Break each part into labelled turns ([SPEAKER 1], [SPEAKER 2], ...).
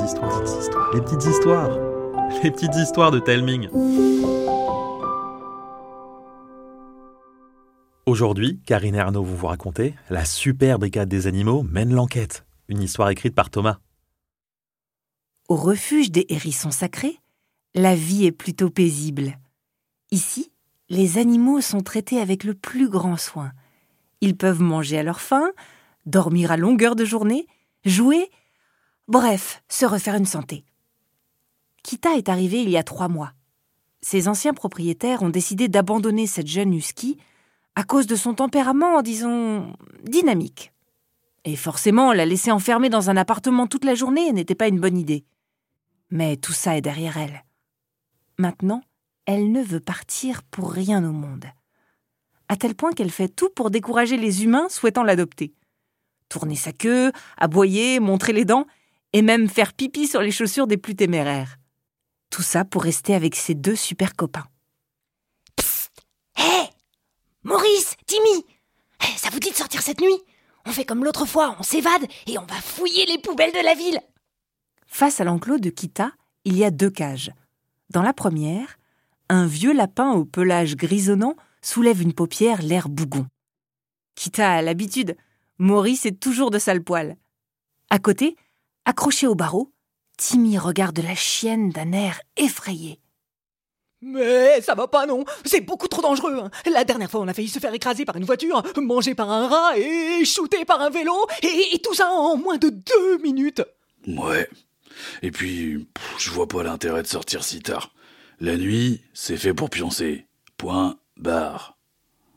[SPEAKER 1] les petites histoires, les petites histoires de Telming. Aujourd'hui, Karine et Arnaud vont vous raconter La super brigade des animaux mène l'enquête, une histoire écrite par Thomas.
[SPEAKER 2] Au refuge des hérissons sacrés, la vie est plutôt paisible. Ici, les animaux sont traités avec le plus grand soin. Ils peuvent manger à leur faim, dormir à longueur de journée, jouer, bref, se refaire une santé. Kita est arrivé il y a trois mois. Ses anciens propriétaires ont décidé d'abandonner cette jeune husky à cause de son tempérament, disons, dynamique. Et forcément, la laisser enfermée dans un appartement toute la journée n'était pas une bonne idée. Mais tout ça est derrière elle. Maintenant, elle ne veut partir pour rien au monde. À tel point qu'elle fait tout pour décourager les humains souhaitant l'adopter. Tourner sa queue, aboyer, montrer les dents, et même faire pipi sur les chaussures des plus téméraires. Tout ça pour rester avec ses deux super copains.
[SPEAKER 3] Psst Hé Maurice Timmy Ça vous dit de sortir cette nuit? On fait comme l'autre fois, on s'évade et on va fouiller les poubelles de la ville
[SPEAKER 2] Face à l'enclos de Kita, il y a deux cages. Dans la première, un vieux lapin au pelage grisonnant soulève une paupière l'air bougon. Kita a l'habitude, Maurice est toujours de sale poil. À côté, accroché au barreau, Timmy regarde la chienne d'un air effrayé.
[SPEAKER 4] Mais ça va pas, non C'est beaucoup trop dangereux. hein. La dernière fois, on a failli se faire écraser par une voiture, manger par un rat et shooter par un vélo, et, et tout ça en moins de deux minutes.
[SPEAKER 5] Ouais. Et puis, pff, je vois pas l'intérêt de sortir si tard. La nuit, c'est fait pour pioncer. Point barre.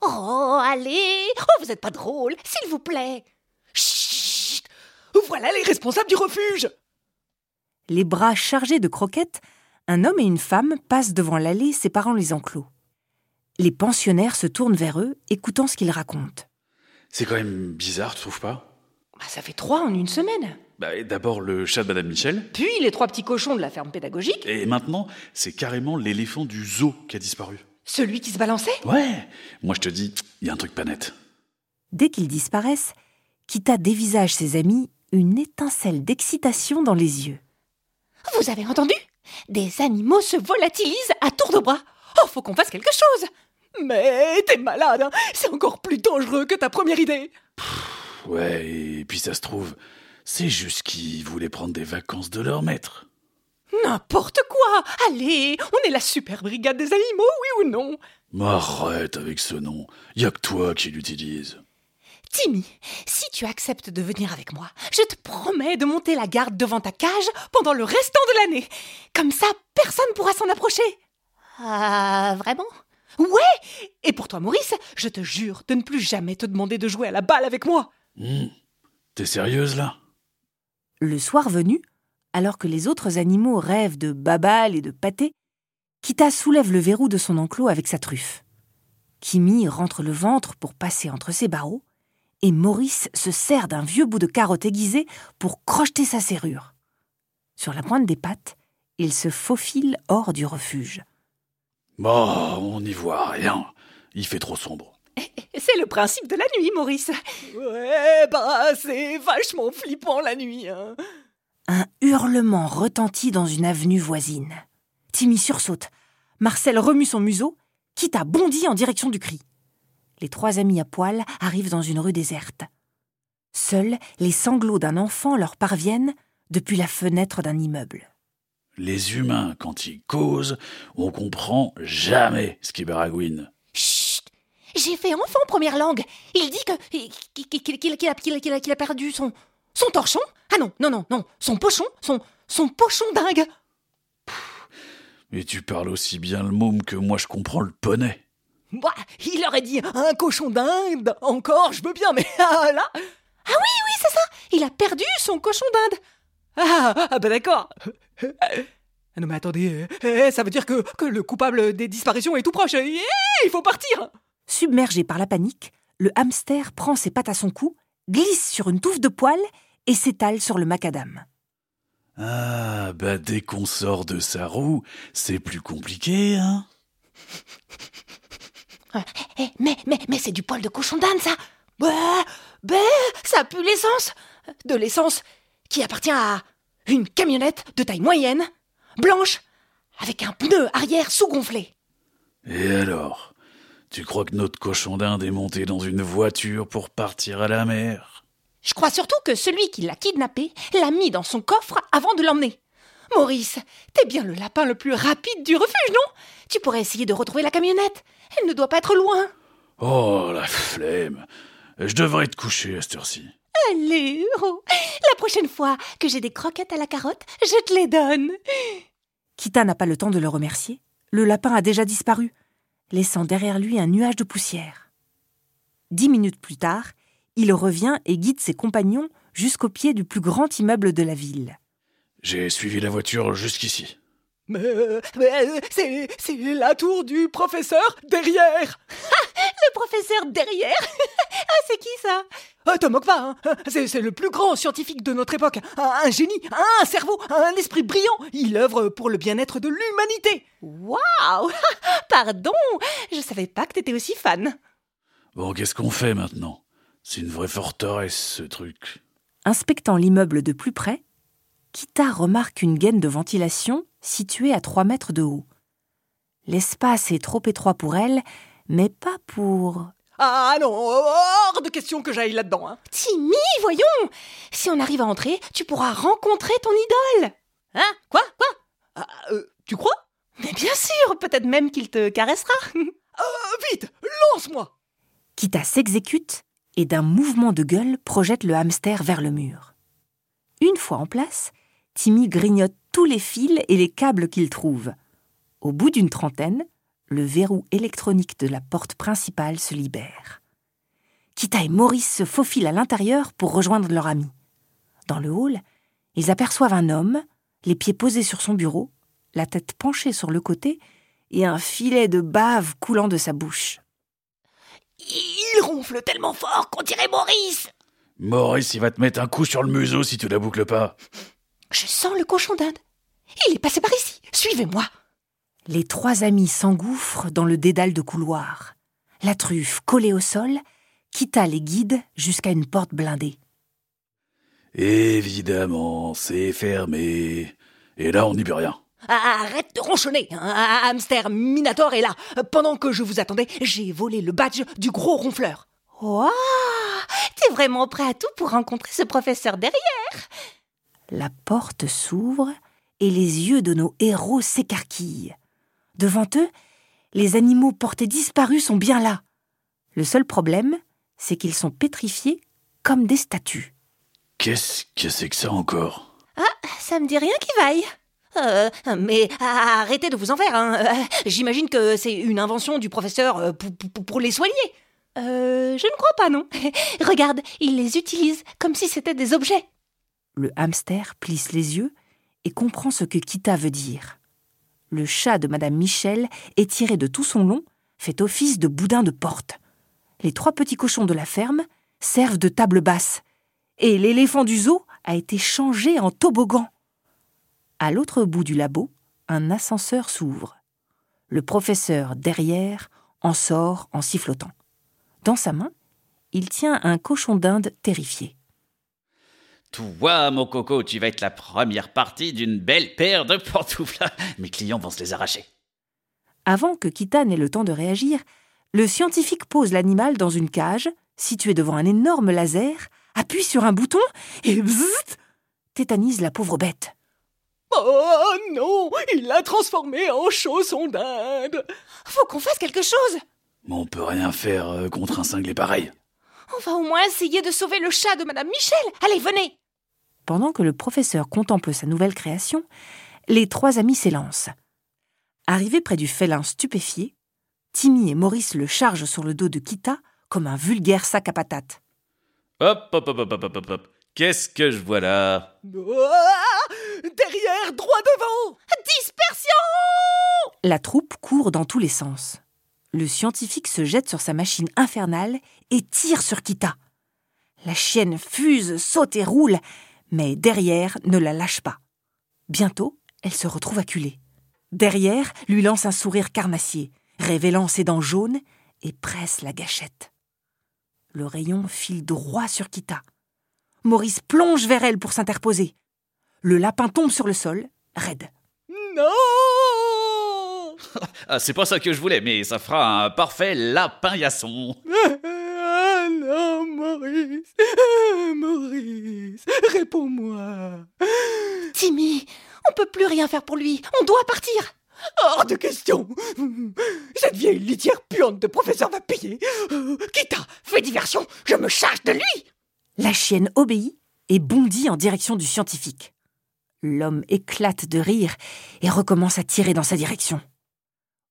[SPEAKER 3] Oh, allez Oh, vous êtes pas drôle, s'il vous plaît
[SPEAKER 4] Voilà les responsables du refuge
[SPEAKER 2] Les bras chargés de croquettes, un homme et une femme passent devant l'allée séparant les enclos. Les pensionnaires se tournent vers eux, écoutant ce qu'ils racontent.
[SPEAKER 5] C'est quand même bizarre, tu trouves pas?
[SPEAKER 4] Bah, Ça fait trois en une semaine.
[SPEAKER 5] Bah, d'abord le chat de Madame Michel,
[SPEAKER 4] Puis les trois petits cochons de la ferme pédagogique,
[SPEAKER 5] et maintenant, c'est carrément l'éléphant du zoo qui a disparu.
[SPEAKER 4] celui qui se balançait?
[SPEAKER 5] Ouais Moi, je te dis, il y a un truc pas net.
[SPEAKER 2] Dès qu'ils disparaissent, Kita dévisage ses amis une étincelle d'excitation dans les yeux.
[SPEAKER 3] Vous avez entendu? Des animaux se volatilisent à tour de bras Oh, faut qu'on fasse quelque chose
[SPEAKER 4] Mais t'es malade, hein c'est encore plus dangereux que ta première idée.
[SPEAKER 5] Ouais, et puis ça se trouve, c'est juste qu'ils voulaient prendre des vacances de leur maître.
[SPEAKER 4] N'importe quoi Allez, on est la super brigade des animaux, oui ou non?
[SPEAKER 5] Arrête avec ce nom, y a que toi qui l'utilise.
[SPEAKER 3] Timmy, si tu acceptes de venir avec moi, je te promets de monter la garde devant ta cage pendant le restant de l'année. Comme ça, personne pourra s'en approcher. Ah, vraiment?
[SPEAKER 4] Ouais Et pour toi, Maurice, je te jure de ne plus jamais te demander de jouer à la balle avec moi.
[SPEAKER 5] Hmm. T'es sérieuse là?
[SPEAKER 2] Le soir venu, alors que les autres animaux rêvent de babal et de pâté, Kita soulève le verrou de son enclos avec sa truffe. Kimi rentre le ventre pour passer entre ses barreaux, et Maurice se sert d'un vieux bout de carotte aiguisé pour crocheter sa serrure. Sur la pointe des pattes, il se faufile hors du refuge.
[SPEAKER 5] Bah, on n'y voit rien. Il fait trop sombre.
[SPEAKER 4] C'est le principe de la nuit, Maurice. Ouais, bah, c'est vachement flippant la nuit. Hein.
[SPEAKER 2] Un hurlement retentit dans une avenue voisine. Timmy sursaute. Marcel remue son museau, quitte à bondir en direction du cri. Les trois amis à poil arrivent dans une rue déserte. Seuls les sanglots d'un enfant leur parviennent depuis la fenêtre d'un immeuble.
[SPEAKER 5] Les humains, quand ils causent, on comprend jamais ce qui baragouine.
[SPEAKER 3] Chut J'ai fait enfant première langue. Il dit que qu'il a, a- perdu son son torchon. Ah non, non, non, non, son pochon, son son pochon dingue.
[SPEAKER 5] Et tu parles aussi bien le môme que moi je comprends le poney.
[SPEAKER 4] Bah, il aurait dit un cochon d'Inde. Encore, je veux bien, mais ah, là.
[SPEAKER 3] Ah oui, oui, c'est ça. Il a perdu son cochon d'Inde.
[SPEAKER 4] Ah, ah bah d'accord. Ah non mais attendez, eh, ça veut dire que, que le coupable des disparitions est tout proche. Eh, il faut partir.
[SPEAKER 2] Submergé par la panique, le hamster prend ses pattes à son cou, glisse sur une touffe de poils et s'étale sur le macadam.
[SPEAKER 5] Ah, bah dès qu'on sort de sa roue, c'est plus compliqué, hein
[SPEAKER 3] Eh, mais mais mais c'est du poil de cochon d'Inde ça. Bah, bah, ça pue l'essence. De l'essence qui appartient à Une camionnette de taille moyenne, blanche, avec un pneu arrière sous-gonflé.
[SPEAKER 5] Et alors Tu crois que notre cochon d'Inde est monté dans une voiture pour partir à la mer?
[SPEAKER 3] Je crois surtout que celui qui l'a kidnappé l'a mis dans son coffre avant de l'emmener. Maurice, t'es bien le lapin le plus rapide du refuge, non? Tu pourrais essayer de retrouver la camionnette. Elle ne doit pas être loin.
[SPEAKER 5] Oh, la flemme Je devrais te coucher à cette heure-ci.
[SPEAKER 3] Allez, oh, la prochaine fois que j'ai des croquettes à la carotte, je te les donne.
[SPEAKER 2] Kita n'a pas le temps de le remercier. Le lapin a déjà disparu, laissant derrière lui un nuage de poussière. Dix minutes plus tard, il revient et guide ses compagnons jusqu'au pied du plus grand immeuble de la ville.
[SPEAKER 5] J'ai suivi la voiture jusqu'ici.
[SPEAKER 4] Mais, mais c'est, c'est la tour du professeur derrière
[SPEAKER 3] Le professeur derrière? Ah, c'est qui ça?
[SPEAKER 4] Ah, te moque pas, hein c'est, c'est le plus grand scientifique de notre époque. Un, un génie, un cerveau, un esprit brillant. Il œuvre pour le bien-être de l'humanité.
[SPEAKER 3] Waouh Pardon Je savais pas que t'étais aussi fan.
[SPEAKER 5] Bon, qu'est-ce qu'on fait maintenant? C'est une vraie forteresse, ce truc.
[SPEAKER 2] Inspectant l'immeuble de plus près, Kita remarque une gaine de ventilation située à trois mètres de haut. L'espace est trop étroit pour elle, mais pas pour...
[SPEAKER 4] Ah non, hors de question que j'aille là-dedans. Hein.
[SPEAKER 3] Timmy, voyons Si on arrive à entrer, tu pourras rencontrer ton idole Hein? Quoi? Quoi?
[SPEAKER 4] Ah, euh, tu crois?
[SPEAKER 3] Mais bien sûr Peut-être même qu'il te caressera
[SPEAKER 4] Euh, Vite, lance-moi
[SPEAKER 2] Kita s'exécute et d'un mouvement de gueule projette le hamster vers le mur. Une fois en place, Timmy grignote tous les fils et les câbles qu'il trouve. Au bout d'une trentaine, le verrou électronique de la porte principale se libère. Kita et Maurice se faufilent à l'intérieur pour rejoindre leur ami. Dans le hall, ils aperçoivent un homme, les pieds posés sur son bureau, la tête penchée sur le côté et un filet de bave coulant de sa bouche.
[SPEAKER 3] Il ronfle tellement fort qu'on dirait Maurice
[SPEAKER 5] Maurice, il va te mettre un coup sur le museau si tu la boucles pas.
[SPEAKER 3] Je sens le cochon d'Inde. Il est passé par ici. Suivez-moi.
[SPEAKER 2] Les trois amis s'engouffrent dans le dédale de couloir. La truffe collée au sol, Kita les guide jusqu'à une porte blindée.
[SPEAKER 5] Évidemment, c'est fermé. Et là, on n'y peut rien.
[SPEAKER 3] Ah, Arrête de ronchonner. Un hamster Minator est là. Pendant que je vous attendais, j'ai volé le badge du gros ronfleur. Waouh T'es vraiment prêt à tout pour rencontrer ce professeur derrière
[SPEAKER 2] La porte s'ouvre et les yeux de nos héros s'écarquillent. Devant eux, les animaux portés disparus sont bien là. Le seul problème, c'est qu'ils sont pétrifiés comme des statues.
[SPEAKER 5] Qu'est-ce que c'est que ça encore?
[SPEAKER 3] Ah, ça me dit rien qui vaille. Euh, mais arrêtez de vous en faire. Hein. Euh, J'imagine que c'est une invention du professeur euh, pour, pour- pour les soigner. Euh, je ne crois pas, non. Regarde, il les utilise comme si c'était des objets.
[SPEAKER 2] Le hamster plisse les yeux et comprend ce que Kita veut dire. Le chat de Madame Michel, étiré de tout son long, fait office de boudin de porte. Les trois petits cochons de la ferme servent de table basse. Et l'éléphant du zoo a été changé en toboggan. À l'autre bout du labo, un ascenseur s'ouvre. Le professeur, derrière, en sort en sifflotant. Dans sa main, il tient un cochon d'Inde terrifié.
[SPEAKER 6] Toi, mon coco, tu vas être la première partie d'une belle paire de pantoufles. Mes clients vont se les arracher.
[SPEAKER 2] Avant que Kita n'ait le temps de réagir, le scientifique pose l'animal dans une cage, située devant un énorme laser, appuie sur un bouton et bzzzt, tétanise la pauvre bête.
[SPEAKER 4] Oh non Il l'a transformé en chausson d'Inde
[SPEAKER 3] Faut qu'on fasse quelque chose.
[SPEAKER 5] Mais on peut rien faire euh, contre un cinglé pareil.
[SPEAKER 3] On va au moins essayer de sauver le chat de Madame Michel. Allez, venez.
[SPEAKER 2] Pendant que le professeur contemple sa nouvelle création, les trois amis s'élancent. Arrivés près du félin stupéfié, Timmy et Maurice le chargent sur le dos de Kita comme un vulgaire sac à patates.
[SPEAKER 6] Hop, hop, hop, hop, hop, hop, hop. Qu'est-ce que je vois là?
[SPEAKER 4] Derrière, droit devant
[SPEAKER 3] Dispersion
[SPEAKER 2] La troupe court dans tous les sens. Le scientifique se jette sur sa machine infernale et tire sur Kita. La chienne fuse, saute et roule, mais derrière ne la lâche pas. Bientôt, elle se retrouve acculée. Derrière lui lance un sourire carnassier, révélant ses dents jaunes et presse la gâchette. Le rayon file droit sur Kita. Maurice plonge vers elle pour s'interposer. Le lapin tombe sur le sol, raide.
[SPEAKER 4] Non
[SPEAKER 6] Ah, c'est pas ça que je voulais, mais ça fera un parfait lapin yasson.
[SPEAKER 4] Ah non, Maurice Ah, Maurice Réponds-moi
[SPEAKER 3] Timmy, on peut plus rien faire pour lui. On doit partir.
[SPEAKER 4] Hors de question Cette vieille litière puante de professeur va payer Kita, fais diversion, je me charge de lui
[SPEAKER 2] La chienne obéit et bondit en direction du scientifique. L'homme éclate de rire et recommence à tirer dans sa direction.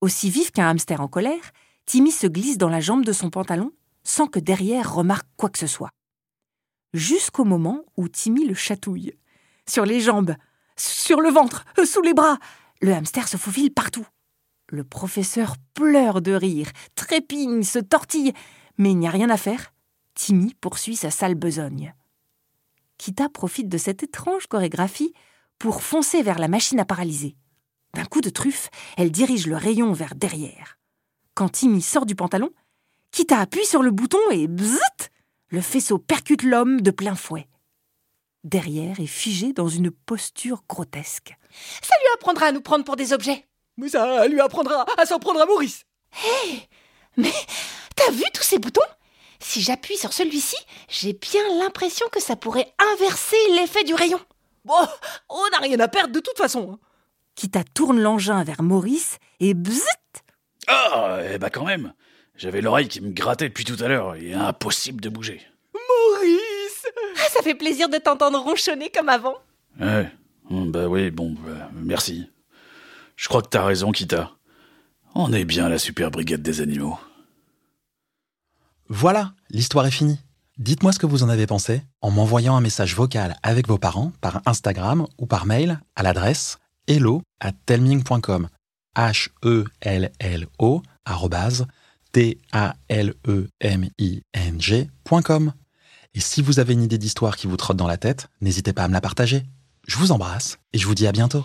[SPEAKER 2] Aussi vif qu'un hamster en colère, Timmy se glisse dans la jambe de son pantalon sans que derrière remarque quoi que ce soit. Jusqu'au moment où Timmy le chatouille. Sur les jambes, sur le ventre, sous les bras, le hamster se faufile partout. Le professeur pleure de rire, trépigne, se tortille, mais il n'y a rien à faire. Timmy poursuit sa sale besogne. Kita profite de cette étrange chorégraphie pour foncer vers la machine à paralyser. D'un coup de truffe, elle dirige le rayon vers derrière. Quand Timmy sort du pantalon, Kita appuie sur le bouton et Le faisceau percute l'homme de plein fouet. Derrière est figé dans une posture grotesque.
[SPEAKER 3] Ça lui apprendra à nous prendre pour des objets.
[SPEAKER 4] Mais ça lui apprendra à s'en prendre à Maurice
[SPEAKER 3] Mais t'as vu tous ces boutons? Si j'appuie sur celui-ci, j'ai bien l'impression que ça pourrait inverser l'effet du rayon.
[SPEAKER 4] Bon, on n'a rien à perdre de toute façon. hein.
[SPEAKER 2] Kita tourne l'engin vers Maurice et bzzzt
[SPEAKER 5] Ah, eh bah quand même. J'avais l'oreille qui me grattait depuis tout à l'heure. Il est impossible de bouger.
[SPEAKER 4] Maurice
[SPEAKER 3] Ah, ça fait plaisir de t'entendre ronchonner comme avant.
[SPEAKER 5] Ouais. Bah oui, bon, bah, merci. Je crois que t'as raison, Kita. On est bien la super brigade des animaux.
[SPEAKER 1] Voilà, l'histoire est finie. Dites-moi ce que vous en avez pensé en m'envoyant un message vocal avec vos parents par Instagram ou par mail à l'adresse hello at telming.com. H-E-L-L-O T-A-L-E-M-I-N-G.com. Et si vous avez une idée d'histoire qui vous trotte dans la tête, n'hésitez pas à me la partager. Je vous embrasse et je vous dis à bientôt.